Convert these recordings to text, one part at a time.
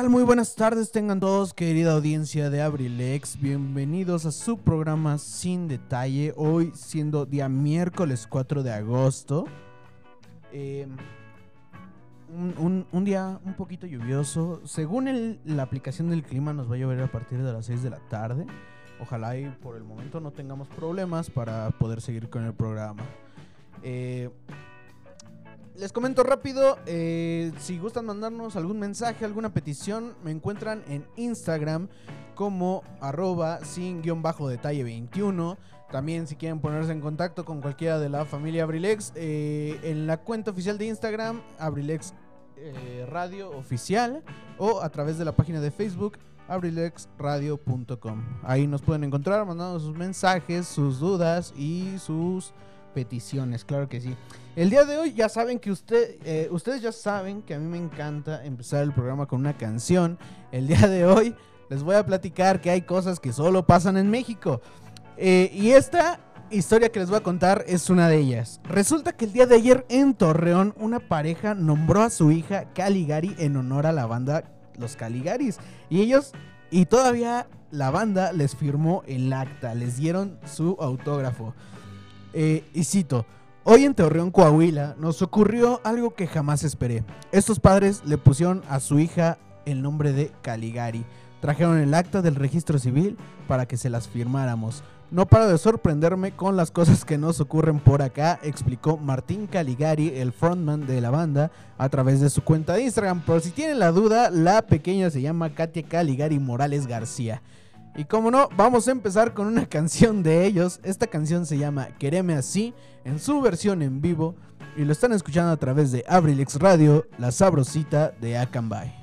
Tal? Muy buenas tardes tengan todos, querida audiencia de Abrilex. Bienvenidos a su programa Sin Detalle. Hoy siendo día miércoles 4 de agosto. Un, un- un día un poquito lluvioso. Según el- la aplicación del clima nos va a llover a partir de las 6 de la tarde. Ojalá y por el momento no tengamos problemas para poder seguir con el programa. Eh, les comento rápido, eh, si gustan mandarnos algún mensaje, alguna petición, me encuentran en Instagram como arroba sin guion bajo detalle 21. También si quieren ponerse en contacto con cualquiera de la familia Abrilex, eh, en la cuenta oficial de Instagram, Abrilex eh, Radio Oficial, o a través de la página de Facebook, abrilexradio.com. Ahí nos pueden encontrar mandando sus mensajes, sus dudas y sus peticiones, claro que sí. El día de hoy ya saben que usted, eh, ustedes ya saben que a mí me encanta empezar el programa con una canción. El día de hoy les voy a platicar que hay cosas que solo pasan en México. Eh, y esta historia que les voy a contar es una de ellas. Resulta que el día de ayer en Torreón una pareja nombró a su hija Caligari en honor a la banda Los Caligaris. Y ellos, y todavía la banda les firmó el acta, les dieron su autógrafo. Eh, y cito, hoy en Torreón, Coahuila, nos ocurrió algo que jamás esperé. Estos padres le pusieron a su hija el nombre de Caligari. Trajeron el acta del registro civil para que se las firmáramos. No paro de sorprenderme con las cosas que nos ocurren por acá, explicó Martín Caligari, el frontman de la banda, a través de su cuenta de Instagram. Por si tienen la duda, la pequeña se llama Katia Caligari Morales García. Y como no, vamos a empezar con una canción de ellos. Esta canción se llama Quereme así, en su versión en vivo. Y lo están escuchando a través de Abrilex Radio, la sabrosita de Acambay.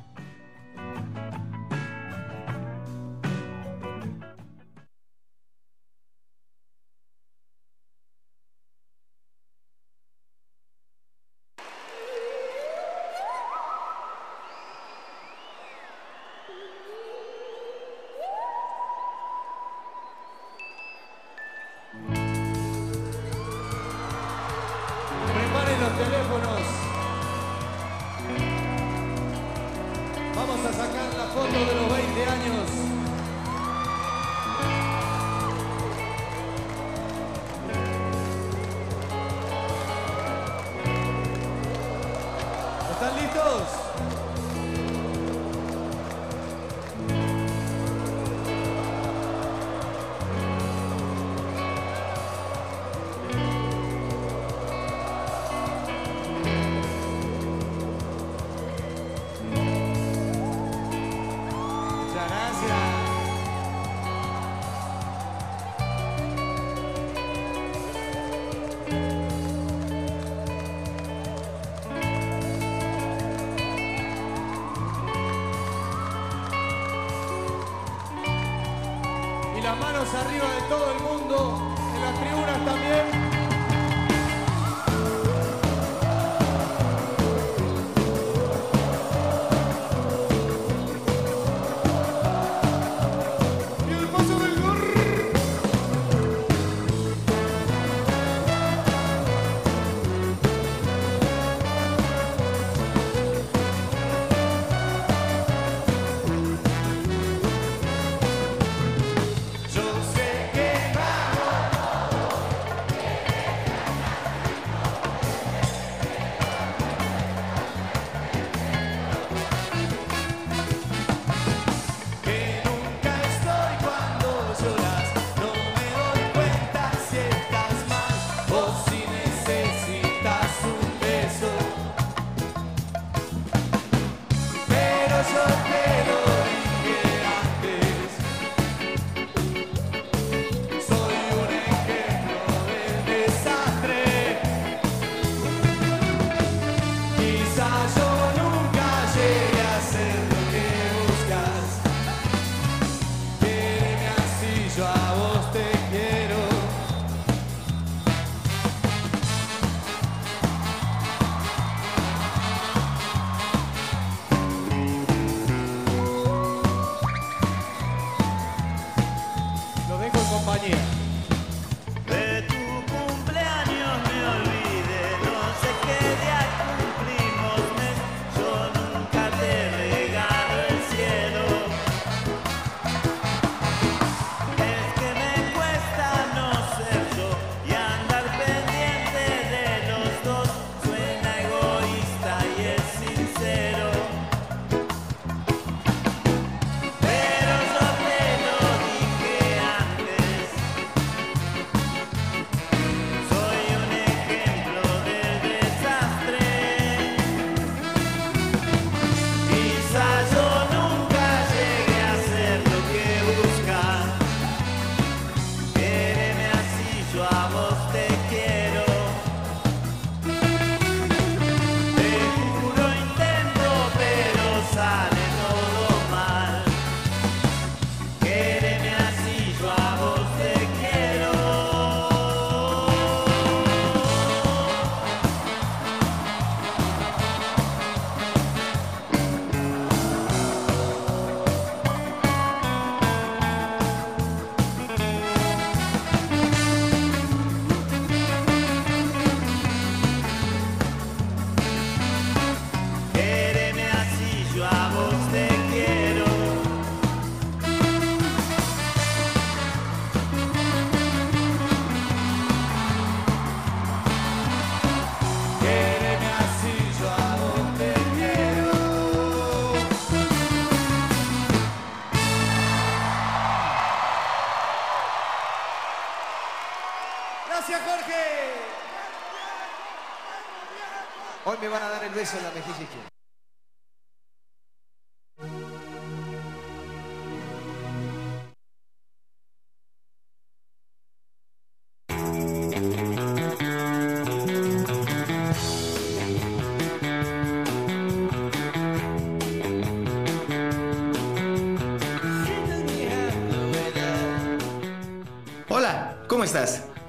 En la mejilla.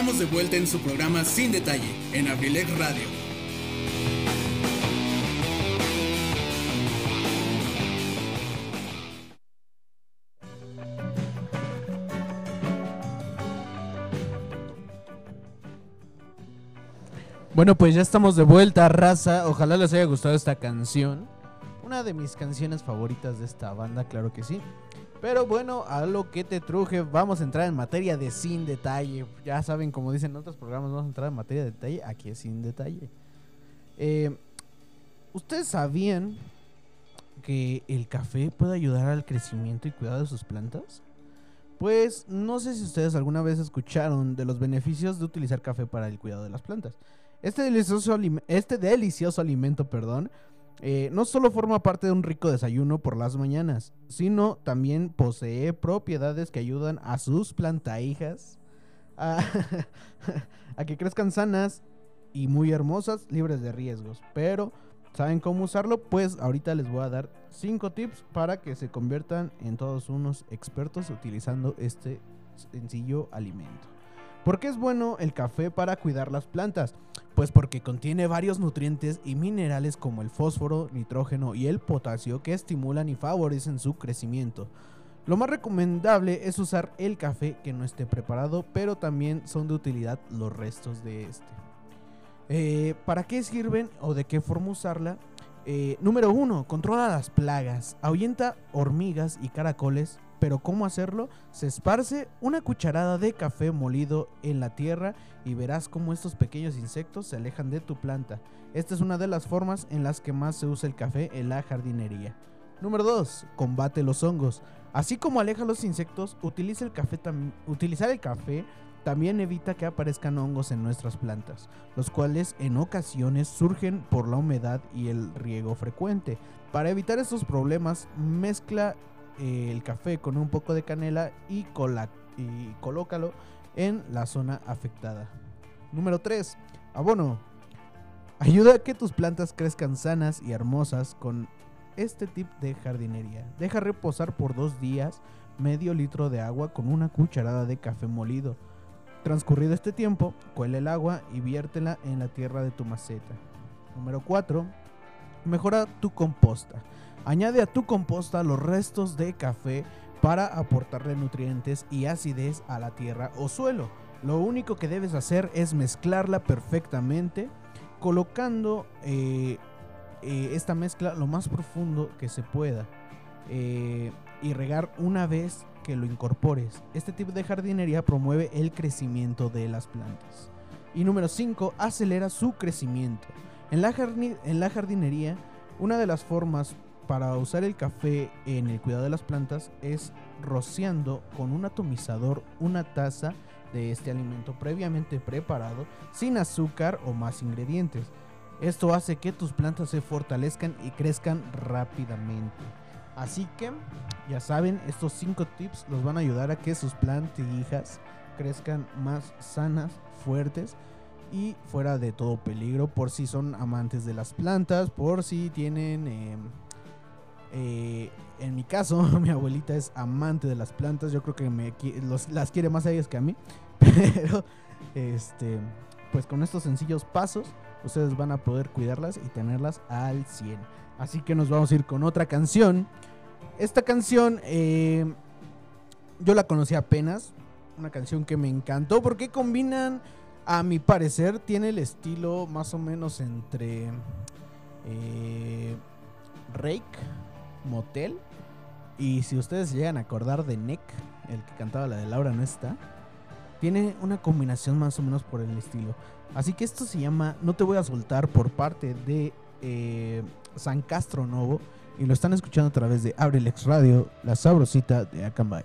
Estamos de vuelta en su programa Sin Detalle, en Abrilex Radio. Bueno, pues ya estamos de vuelta, raza. Ojalá les haya gustado esta canción. Una de mis canciones favoritas de esta banda, claro que sí. Pero bueno, a lo que te truje, vamos a entrar en materia de sin detalle. Ya saben, como dicen en otros programas, vamos a entrar en materia de detalle. Aquí es sin detalle. Eh, ¿Ustedes sabían que el café puede ayudar al crecimiento y cuidado de sus plantas? Pues no sé si ustedes alguna vez escucharon de los beneficios de utilizar café para el cuidado de las plantas. Este delicioso, este delicioso alimento, perdón, eh, no solo forma parte de un rico desayuno por las mañanas, sino también posee propiedades que ayudan a sus plantahijas a, a que crezcan sanas y muy hermosas, libres de riesgos. Pero, ¿saben cómo usarlo? Pues ahorita les voy a dar 5 tips para que se conviertan en todos unos expertos utilizando este sencillo alimento. ¿Por qué es bueno el café para cuidar las plantas? Pues porque contiene varios nutrientes y minerales como el fósforo, nitrógeno y el potasio que estimulan y favorecen su crecimiento. Lo más recomendable es usar el café que no esté preparado, pero también son de utilidad los restos de este. Eh, ¿Para qué sirven o de qué forma usarla? Eh, número 1. Controla las plagas. Ahuyenta hormigas y caracoles. Pero ¿cómo hacerlo? Se esparce una cucharada de café molido en la tierra y verás cómo estos pequeños insectos se alejan de tu planta. Esta es una de las formas en las que más se usa el café en la jardinería. Número 2. Combate los hongos. Así como aleja los insectos, utiliza el café utilizar el café también evita que aparezcan hongos en nuestras plantas, los cuales en ocasiones surgen por la humedad y el riego frecuente. Para evitar estos problemas, mezcla eh, el café con un poco de canela y, y colócalo en la zona afectada. Número 3. Abono. Ayuda a que tus plantas crezcan sanas y hermosas con este tip de jardinería. Deja reposar por dos días medio litro de agua con una cucharada de café molido. Transcurrido este tiempo, cuela el agua y viértela en la tierra de tu maceta. Número 4. Mejora tu composta. Añade a tu composta los restos de café para aportarle nutrientes y acidez a la tierra o suelo. Lo único que debes hacer es mezclarla perfectamente, colocando eh, eh, esta mezcla lo más profundo que se pueda eh, y regar una vez que lo incorpores. Este tipo de jardinería promueve el crecimiento de las plantas. Y número 5, acelera su crecimiento. En la, jarni- en la jardinería, una de las formas para usar el café en el cuidado de las plantas es rociando con un atomizador una taza de este alimento previamente preparado sin azúcar o más ingredientes. Esto hace que tus plantas se fortalezcan y crezcan rápidamente. Así que, ya saben, estos 5 tips los van a ayudar a que sus plantijas crezcan más sanas, fuertes y fuera de todo peligro por si son amantes de las plantas, por si tienen... eh, eh, en mi caso, mi abuelita es amante de las plantas. Yo creo que las quiere más a ellas que a mí. Pero, este, pues con estos sencillos pasos ustedes van a poder cuidarlas y tenerlas al 100. Así que nos vamos a ir con otra canción. Esta canción eh, yo la conocí apenas, una canción que me encantó porque combinan, a mi parecer, tiene el estilo más o menos entre eh, Rake, Motel y si ustedes llegan a acordar de Nick, el que cantaba la de Laura no está, tiene una combinación más o menos por el estilo. Así que esto se llama No te voy a soltar por parte de eh, San Castro Novo. Y lo están escuchando a través de Abrilex Radio, la sabrosita de Acambay.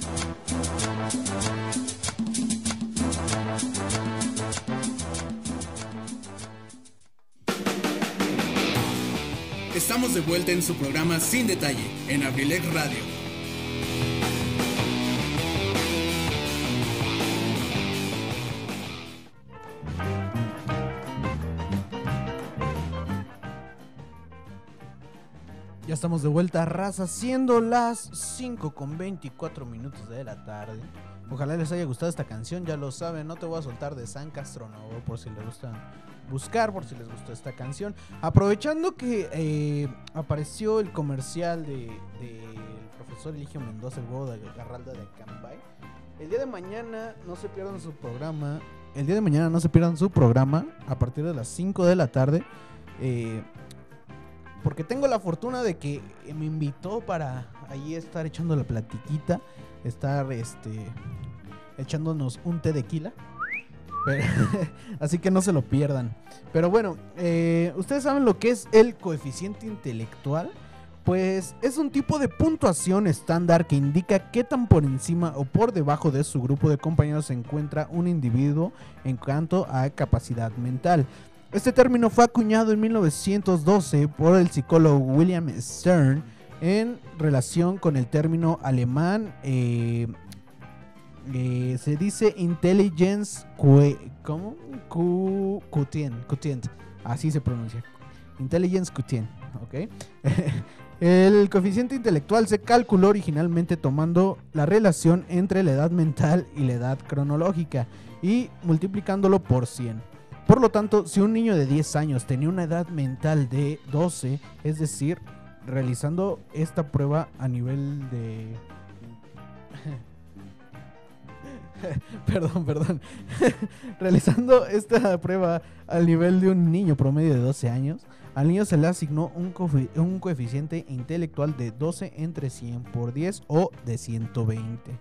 Estamos de vuelta en su programa Sin Detalle en Abrilex Radio. Estamos de vuelta, raza, siendo las 5 con 24 minutos de la tarde. Ojalá les haya gustado esta canción, ya lo saben, no te voy a soltar de San Castronovo por si les gustan buscar, por si les gustó esta canción. Aprovechando que eh, apareció el comercial del de, profesor Eligio Mendoza, el huevo de Garralda de Cambay. El día de mañana no se pierdan su programa. El día de mañana no se pierdan su programa a partir de las 5 de la tarde. Eh, porque tengo la fortuna de que me invitó para ahí estar echando la platiquita, estar este echándonos un té de quila. Así que no se lo pierdan. Pero bueno, eh, ¿ustedes saben lo que es el coeficiente intelectual? Pues es un tipo de puntuación estándar que indica qué tan por encima o por debajo de su grupo de compañeros se encuentra un individuo en cuanto a capacidad mental. Este término fue acuñado en 1912 por el psicólogo William Stern en relación con el término alemán eh, eh, se dice intelligence que- ¿cómo? Cu- quotient, así se pronuncia. Intelligence quotient, ¿ok? El coeficiente intelectual se calculó originalmente tomando la relación entre la edad mental y la edad cronológica y multiplicándolo por 100. Por lo tanto, si un niño de 10 años tenía una edad mental de 12, es decir, realizando esta prueba a nivel de... perdón, perdón. realizando esta prueba al nivel de un niño promedio de 12 años, al niño se le asignó un, un coeficiente intelectual de 12 entre 100 por 10 o de 120.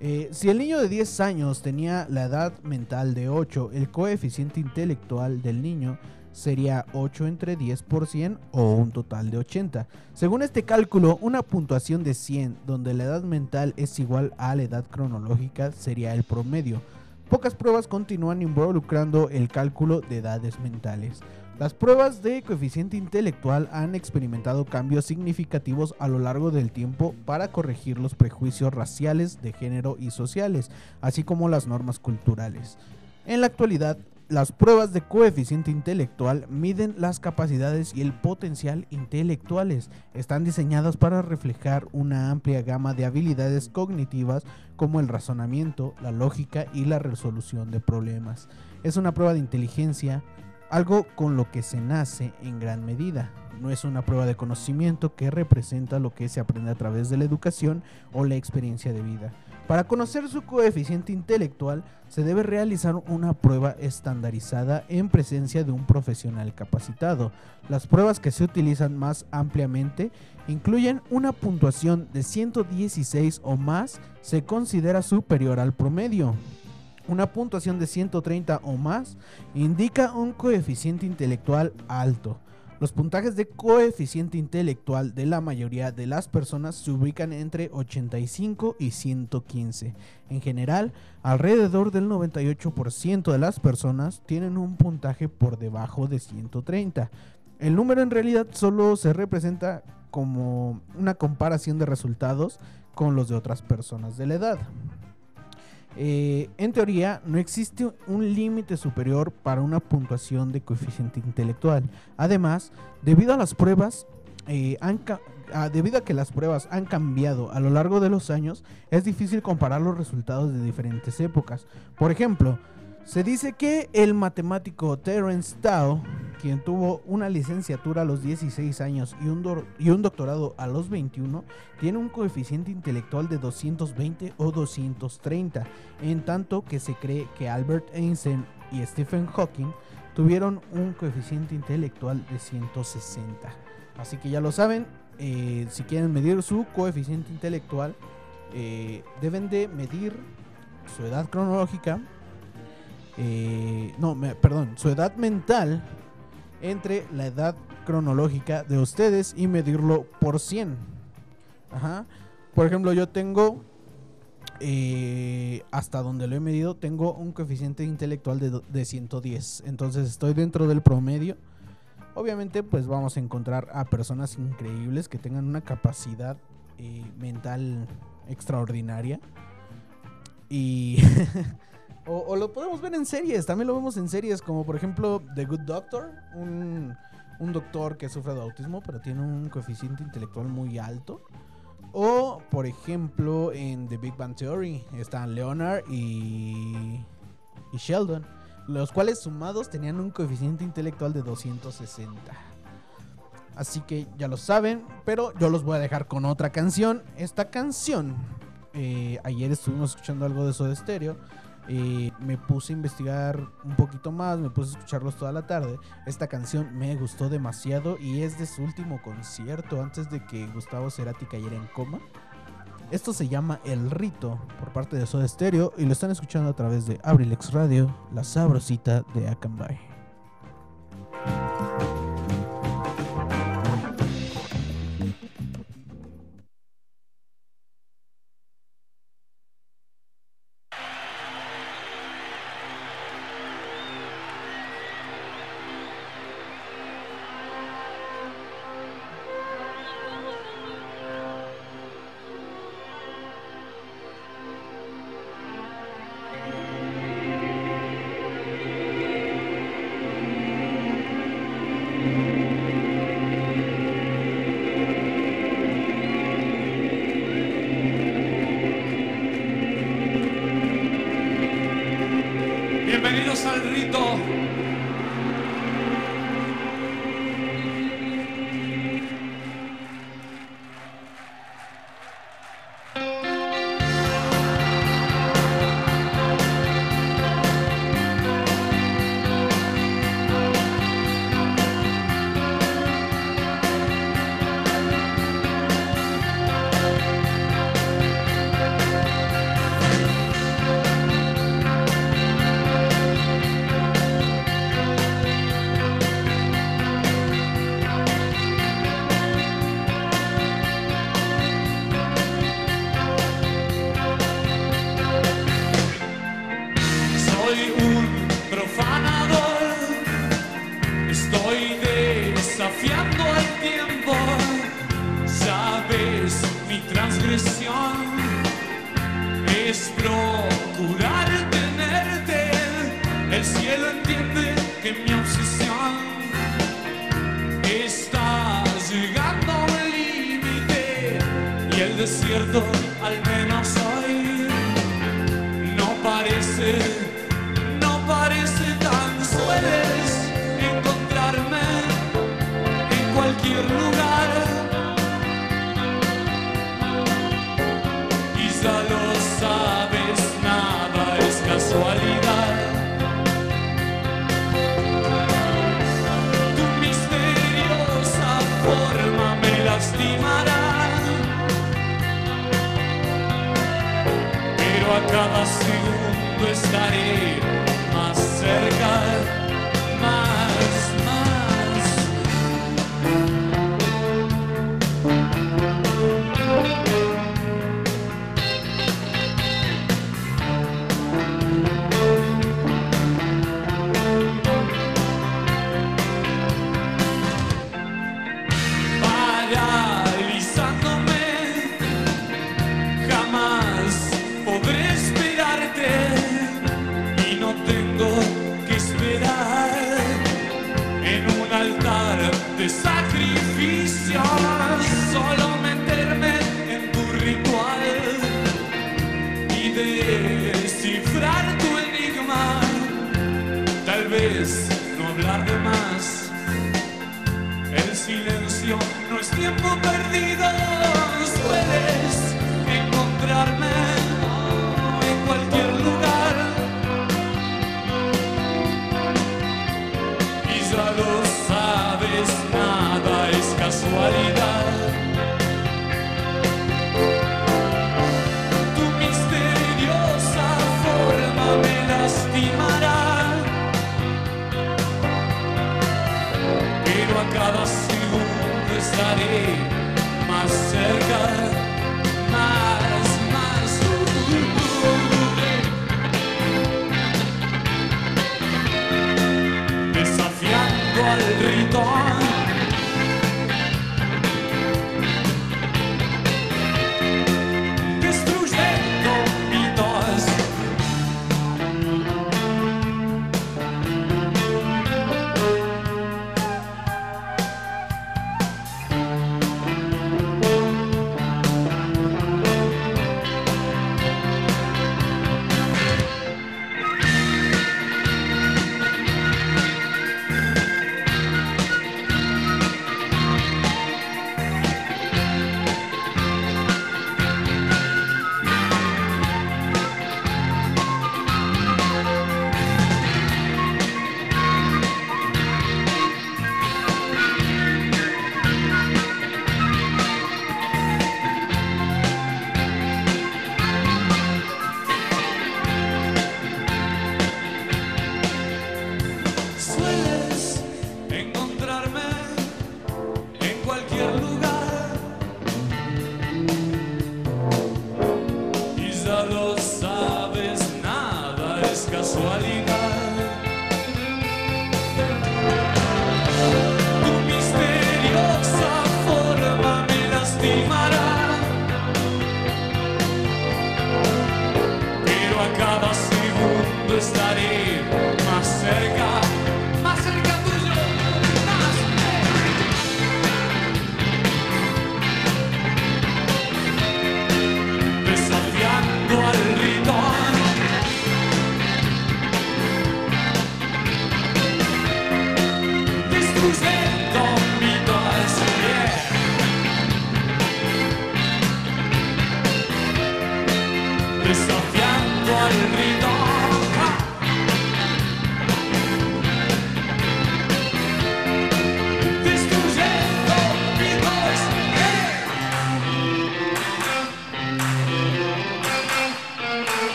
Eh, si el niño de 10 años tenía la edad mental de 8, el coeficiente intelectual del niño sería 8 entre 10 por 100 o un total de 80. Según este cálculo, una puntuación de 100 donde la edad mental es igual a la edad cronológica sería el promedio. Pocas pruebas continúan involucrando el cálculo de edades mentales. Las pruebas de coeficiente intelectual han experimentado cambios significativos a lo largo del tiempo para corregir los prejuicios raciales, de género y sociales, así como las normas culturales. En la actualidad, las pruebas de coeficiente intelectual miden las capacidades y el potencial intelectuales. Están diseñadas para reflejar una amplia gama de habilidades cognitivas como el razonamiento, la lógica y la resolución de problemas. Es una prueba de inteligencia, algo con lo que se nace en gran medida. No es una prueba de conocimiento que representa lo que se aprende a través de la educación o la experiencia de vida. Para conocer su coeficiente intelectual se debe realizar una prueba estandarizada en presencia de un profesional capacitado. Las pruebas que se utilizan más ampliamente incluyen una puntuación de 116 o más se considera superior al promedio. Una puntuación de 130 o más indica un coeficiente intelectual alto. Los puntajes de coeficiente intelectual de la mayoría de las personas se ubican entre 85 y 115. En general, alrededor del 98% de las personas tienen un puntaje por debajo de 130. El número en realidad solo se representa como una comparación de resultados con los de otras personas de la edad. Eh, en teoría, no existe un límite superior para una puntuación de coeficiente intelectual. Además, debido a las pruebas, eh, han ah, debido a que las pruebas han cambiado a lo largo de los años, es difícil comparar los resultados de diferentes épocas. Por ejemplo, Se dice que el matemático Terence Tao, quien tuvo una licenciatura a los 16 años y un, doctorado a los 21, tiene un coeficiente intelectual de 220 o 230, en tanto que se cree que Albert Einstein y Stephen Hawking tuvieron un coeficiente intelectual de 160. Así que ya lo saben, eh, si quieren medir su coeficiente intelectual, eh, deben de medir su edad cronológica, eh, no, me- perdón, su edad mental entre la edad cronológica de ustedes y medirlo por 100. Ajá. Por ejemplo, yo tengo, eh, hasta donde lo he medido, tengo un coeficiente intelectual de, de 110. Entonces estoy dentro del promedio. Obviamente, pues vamos a encontrar a personas increíbles que tengan una capacidad eh, mental extraordinaria. Y. o, lo podemos ver en series, también lo vemos en series, como por ejemplo The Good Doctor, un, un doctor que sufre de autismo, pero tiene un coeficiente intelectual muy alto. O, por ejemplo, en The Big Bang Theory están Leonard y, y Sheldon, los cuales sumados tenían un coeficiente intelectual de 260. Así que ya lo saben, pero yo los voy a dejar con otra canción. Esta canción, eh, ayer estuvimos escuchando algo de Soda Stereo. Eh, me puse a investigar un poquito más, me puse a escucharlos toda la tarde. Esta canción me gustó demasiado y es de su último concierto antes de que Gustavo Cerati cayera en coma. Esto se llama El Rito por parte de Soda Stereo y lo están escuchando a través de Abrilex Radio, la sabrosita de Akanbay. tiempo perdido.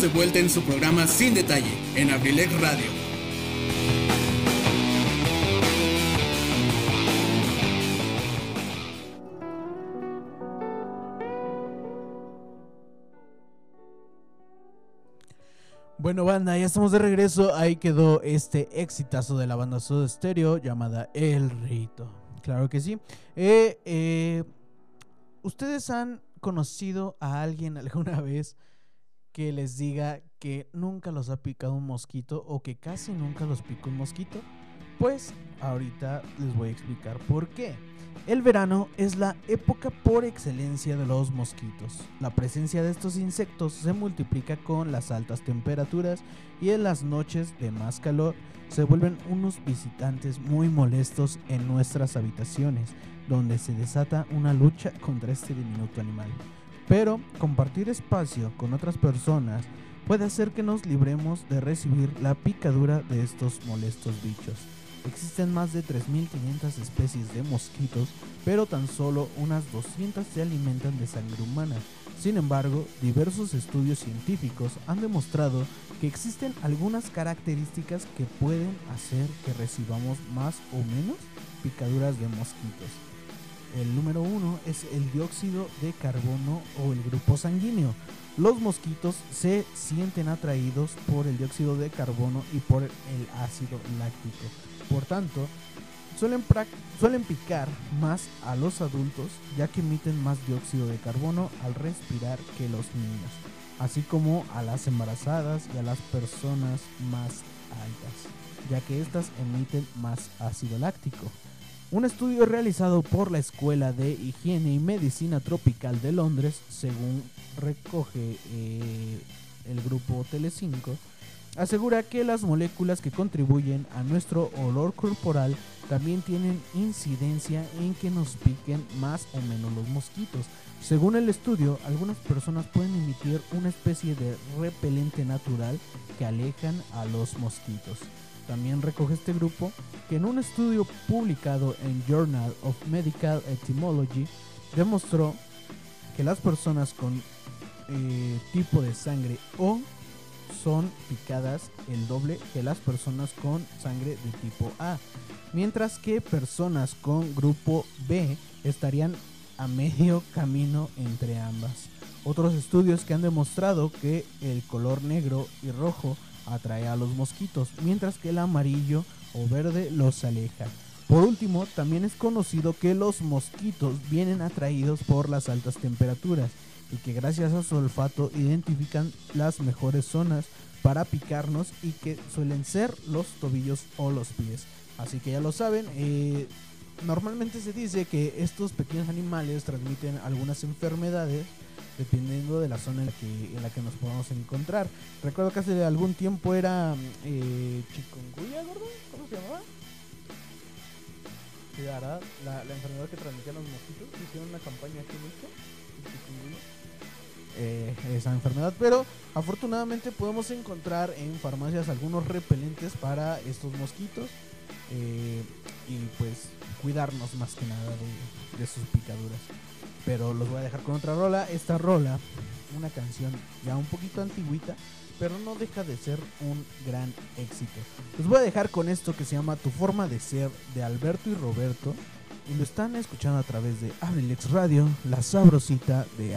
de vuelta en su programa Sin Detalle, en Abrilec Radio. Bueno, banda, ya estamos de regreso. Ahí quedó este exitazo de la banda Soda Stereo llamada El Rito. Claro que sí. Eh, eh ¿Ustedes han conocido a alguien alguna vez que les diga que nunca los ha picado un mosquito o que casi nunca los pica un mosquito? Pues ahorita les voy a explicar por qué. El verano es la época por excelencia de los mosquitos. La presencia de estos insectos se multiplica con las altas temperaturas y en las noches de más calor se vuelven unos visitantes muy molestos en nuestras habitaciones, donde se desata una lucha contra este diminuto animal. Pero compartir espacio con otras personas puede hacer que nos libremos de recibir la picadura de estos molestos bichos. Existen más de 3.500 especies de mosquitos, pero tan solo unas 200 se alimentan de sangre humana. Sin embargo, diversos estudios científicos han demostrado que existen algunas características que pueden hacer que recibamos más o menos picaduras de mosquitos. El número uno es el dióxido de carbono o el grupo sanguíneo. Los mosquitos se sienten atraídos por el dióxido de carbono y por el ácido láctico. Por tanto, suelen, suelen picar más a los adultos ya que emiten más dióxido de carbono al respirar que los niños, así como a las embarazadas y a las personas más altas, ya que éstas emiten más ácido láctico. Un estudio realizado por la Escuela de Higiene y Medicina Tropical de Londres, según recoge eh, el grupo Telecinco, asegura que las moléculas que contribuyen a nuestro olor corporal también tienen incidencia en que nos piquen más o menos los mosquitos. Según el estudio, algunas personas pueden emitir una especie de repelente natural que alejan a los mosquitos. También recoge este grupo que en un estudio publicado en Journal of Medical Etymology demostró que las personas con eh, tipo de sangre O son picadas el doble que las personas con sangre de tipo A, mientras que personas con grupo B estarían a medio camino entre ambas. Otros estudios que han demostrado que el color negro y rojo atrae a los mosquitos, mientras que el amarillo o verde los aleja. Por último, también es conocido que los mosquitos vienen atraídos por las altas temperaturas y que gracias a su olfato identifican las mejores zonas para picarnos y que suelen ser los tobillos o los pies. Así que ya lo saben, eh, normalmente se dice que estos pequeños animales transmiten algunas enfermedades dependiendo de la zona en la que, en la que nos podamos encontrar. Recuerdo que hace algún tiempo era eh, chikungunya, gordo, ¿cómo se llamaba? la, la enfermedad que transmitían los mosquitos. Hicieron una campaña aquí en eh, esa enfermedad, pero afortunadamente podemos encontrar en farmacias algunos repelentes para estos mosquitos eh, y pues cuidarnos más que nada de, sus picaduras. Pero los voy a dejar con otra rola. Esta rola, una canción ya un poquito antigüita, pero no deja de ser un gran éxito. Los voy a dejar con esto que se llama Tu forma de ser de Alberto y Roberto. Y lo están escuchando a través de Abrilex Radio, la sabrosita de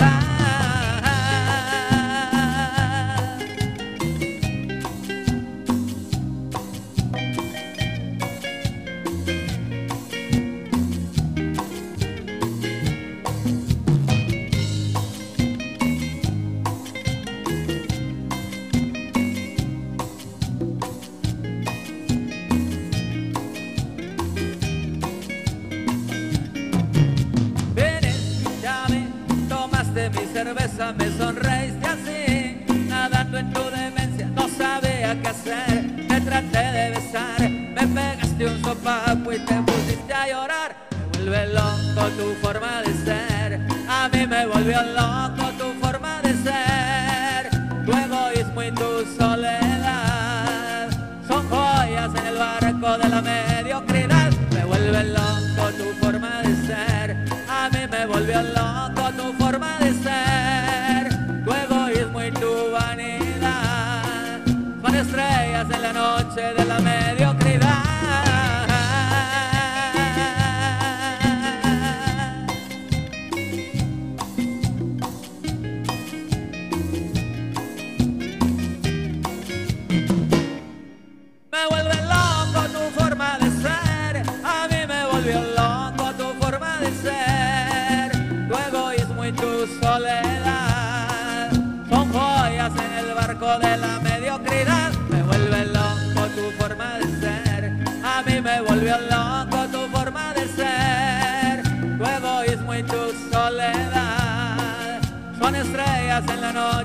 me volvió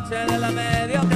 noche de la.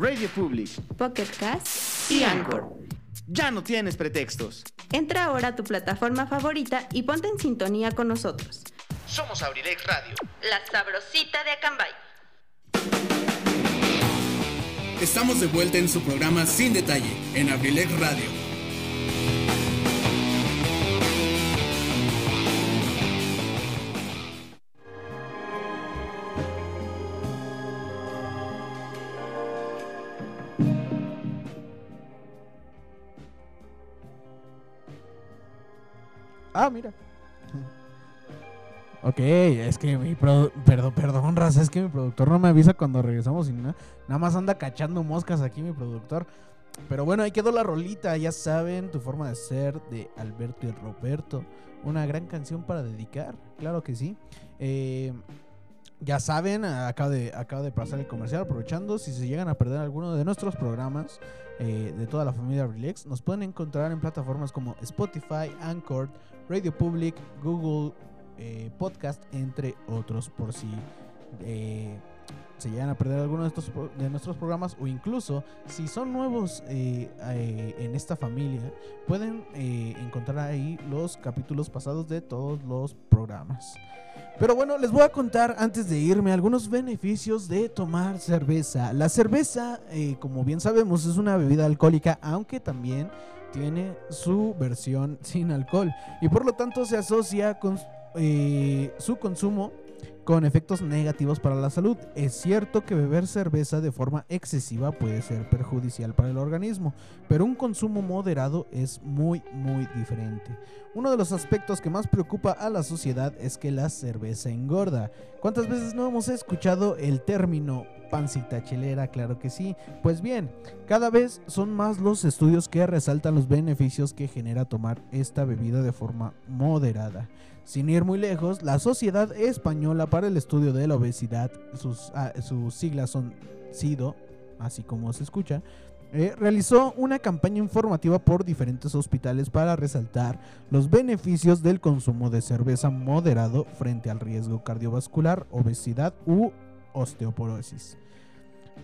Radio Public Pocket Cast y Anchor. Ya no tienes pretextos. Entra ahora a tu plataforma favorita y ponte en sintonía con nosotros. Somos Abrilex Radio. La sabrosita de Acambay. Estamos de vuelta en su programa Sin Detalle, en Abrilex Radio. Ah, mira. Ok, es que mi produ- perdón, perdón, raza, es que mi productor no me avisa cuando regresamos y na- nada más anda cachando moscas aquí mi productor. Pero bueno, ahí quedó la rolita, ya saben, tu forma de ser de Alberto y Roberto. Una gran canción para dedicar, claro que sí. Eh, ya saben, acabo de, acabo de pasar el comercial aprovechando. Si se llegan a perder alguno de nuestros programas eh, de toda la familia Relax, nos pueden encontrar en plataformas como Spotify, Anchor, Radio Public, Google eh, Podcast, entre otros, por si eh, se llegan a perder alguno de, estos, de nuestros programas o incluso si son nuevos eh, en esta familia, pueden encontrar ahí los capítulos pasados de todos los programas. Pero bueno, les voy a contar antes de irme algunos beneficios de tomar cerveza. La cerveza, como bien sabemos, es una bebida alcohólica, aunque también tiene su versión sin alcohol. Y por lo tanto se asocia con eh, su consumo con efectos negativos para la salud. Es cierto que beber cerveza de forma excesiva puede ser perjudicial para el organismo, pero un consumo moderado es muy muy diferente. Uno de los aspectos que más preocupa a la sociedad es que la cerveza engorda. ¿Cuántas veces no hemos escuchado el término pancita chelera, claro que sí. Pues bien, cada vez son más los estudios que resaltan los beneficios que genera tomar esta bebida de forma moderada. Sin ir muy lejos, la Sociedad Española para el Estudio de la Obesidad, sus, ah, siglas son SIDO, así como se escucha, eh, realizó una campaña informativa por diferentes hospitales para resaltar los beneficios del consumo de cerveza moderado frente al riesgo cardiovascular, obesidad u osteoporosis.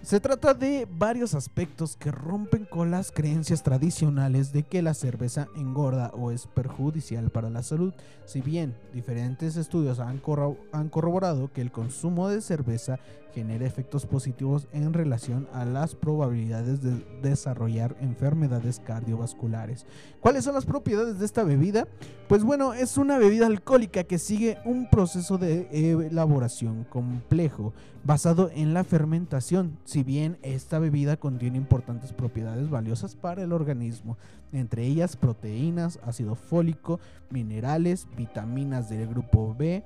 Se trata de varios aspectos que rompen con las creencias tradicionales de que la cerveza engorda o es perjudicial para la salud. Si bien diferentes estudios han, corro- han corroborado que el consumo de cerveza genera efectos positivos en relación a las probabilidades de desarrollar enfermedades cardiovasculares. ¿Cuáles son las propiedades de esta bebida? Pues bueno, es una bebida alcohólica que sigue un proceso de elaboración complejo basado en la fermentación, si bien esta bebida contiene importantes propiedades valiosas para el organismo, entre ellas proteínas, ácido fólico, minerales, vitaminas del grupo B,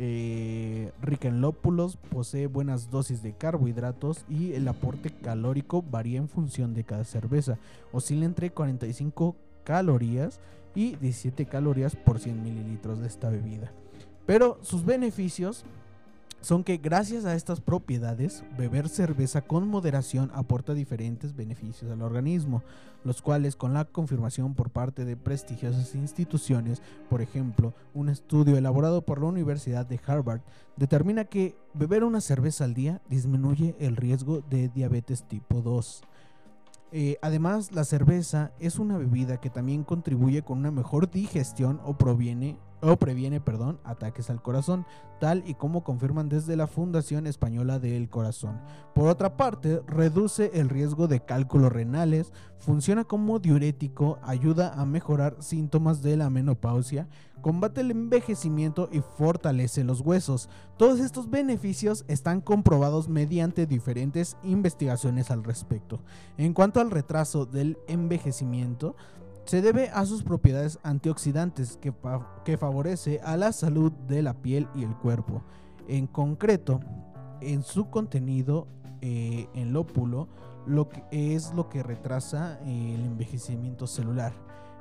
eh, rica en lópulos, posee buenas dosis de carbohidratos y el aporte calórico varía en función de cada cerveza, oscila entre 45 calorías y 17 calorías por 100 mililitros de esta bebida. Pero sus beneficios son que gracias a estas propiedades, beber cerveza con moderación aporta diferentes beneficios al organismo, los cuales con la confirmación por parte de prestigiosas instituciones, por ejemplo, un estudio elaborado por la Universidad de Harvard, determina que beber una cerveza al día disminuye el riesgo de diabetes tipo 2. Eh, además, la cerveza es una bebida que también contribuye con una mejor digestión o proviene o previene, perdón, ataques al corazón, tal y como confirman desde la Fundación Española del Corazón. Por otra parte, reduce el riesgo de cálculos renales, funciona como diurético, ayuda a mejorar síntomas de la menopausia, combate el envejecimiento y fortalece los huesos. Todos estos beneficios están comprobados mediante diferentes investigaciones al respecto. En cuanto al retraso del envejecimiento, se debe a sus propiedades antioxidantes que, fa- que favorece a la salud de la piel y el cuerpo. En concreto, en su contenido eh, en lópulo, lo que es lo que retrasa eh, el envejecimiento celular.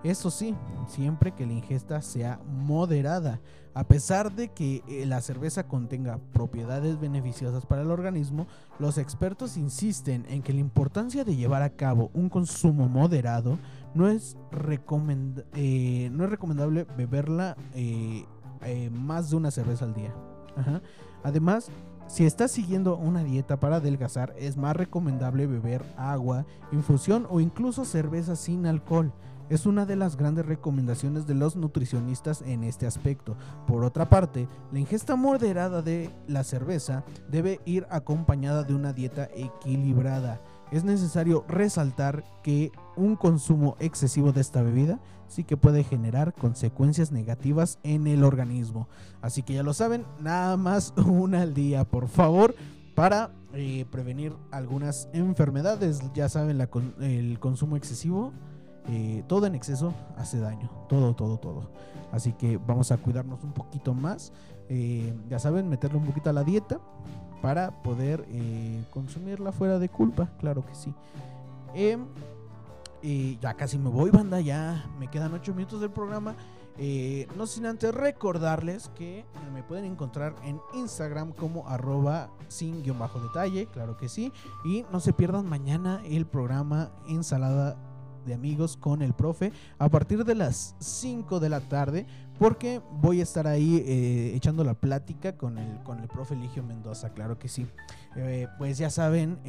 Eso sí, siempre que la ingesta sea moderada. A pesar de que eh, la cerveza contenga propiedades beneficiosas para el organismo, los expertos insisten en que la importancia de llevar a cabo un consumo moderado no es, recomend- eh, no es recomendable beberla eh, eh, más de una cerveza al día. Además, si estás siguiendo una dieta para adelgazar, es más recomendable beber agua, infusión o incluso cerveza sin alcohol. Es una de las grandes recomendaciones de los nutricionistas en este aspecto. Por otra parte, la ingesta moderada de la cerveza debe ir acompañada de una dieta equilibrada. Es necesario resaltar que un consumo excesivo de esta bebida sí que puede generar consecuencias negativas en el organismo. Así que ya lo saben, nada más una al día, por favor, para eh, prevenir algunas enfermedades. Ya saben, el consumo excesivo, eh, todo en exceso hace daño, todo, todo, todo. Así que vamos a cuidarnos un poquito más. Eh, ya saben, meterle un poquito a la dieta para poder consumirla fuera de culpa, claro que sí. Ya casi me voy, banda, ya me quedan 8 minutos del programa. Eh, no sin antes recordarles que me pueden encontrar en Instagram como arroba sin guion bajo detalle, claro que sí. Y no se pierdan mañana el programa Ensalada de Amigos con el profe a partir de las 5 de la tarde porque voy a estar ahí eh, echando la plática con el, con el profe Eligio Mendoza, claro que sí. Eh, pues ya saben,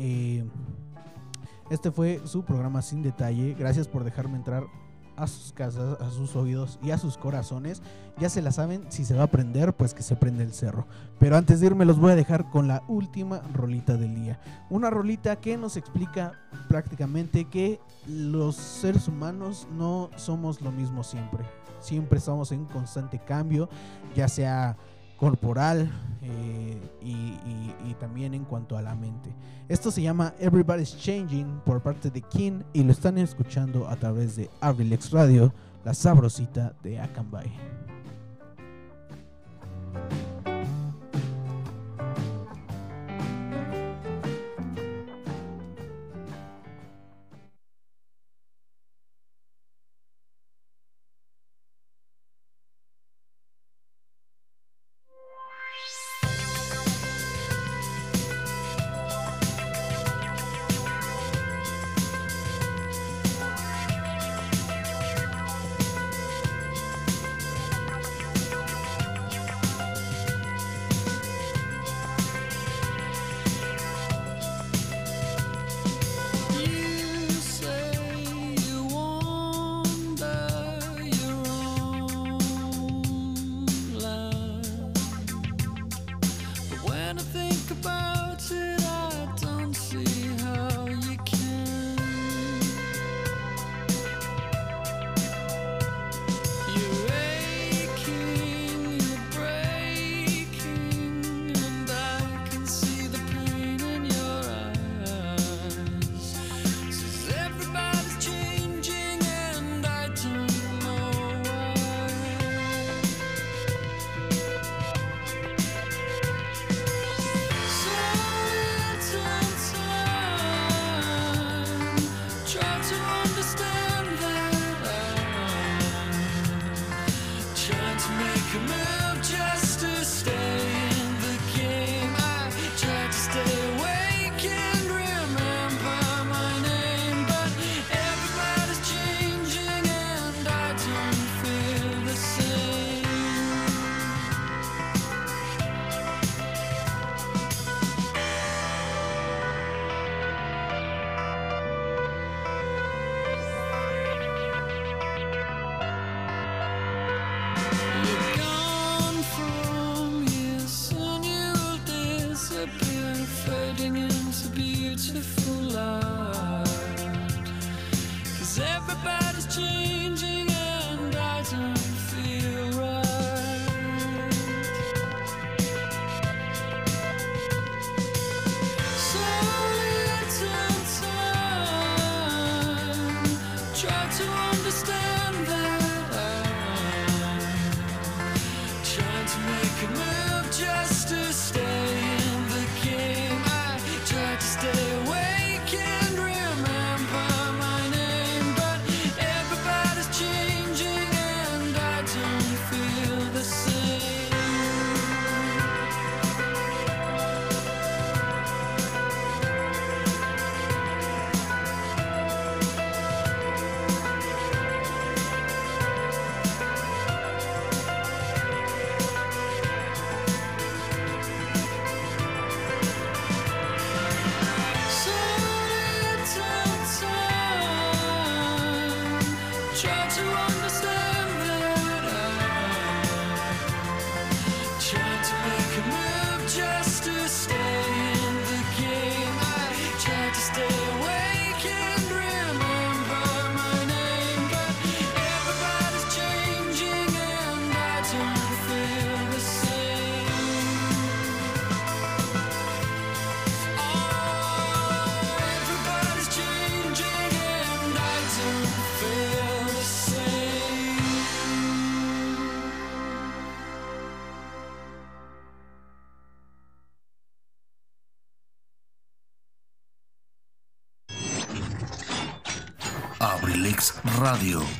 este fue su programa sin detalle. Gracias por dejarme entrar a sus casas, a sus oídos y a sus corazones. Ya se la saben, si se va a prender, pues que se prende el cerro. Pero antes de irme los voy a dejar con la última rolita del día. Una rolita que nos explica prácticamente que los seres humanos no somos lo mismo siempre. Siempre estamos en constante cambio, ya sea corporal eh, y, también en cuanto a la mente. Esto se llama Everybody's Changing por parte de King y lo están escuchando a través de Abrilex Radio, la sabrosita de Akanbay. understand. abrilexradio.com.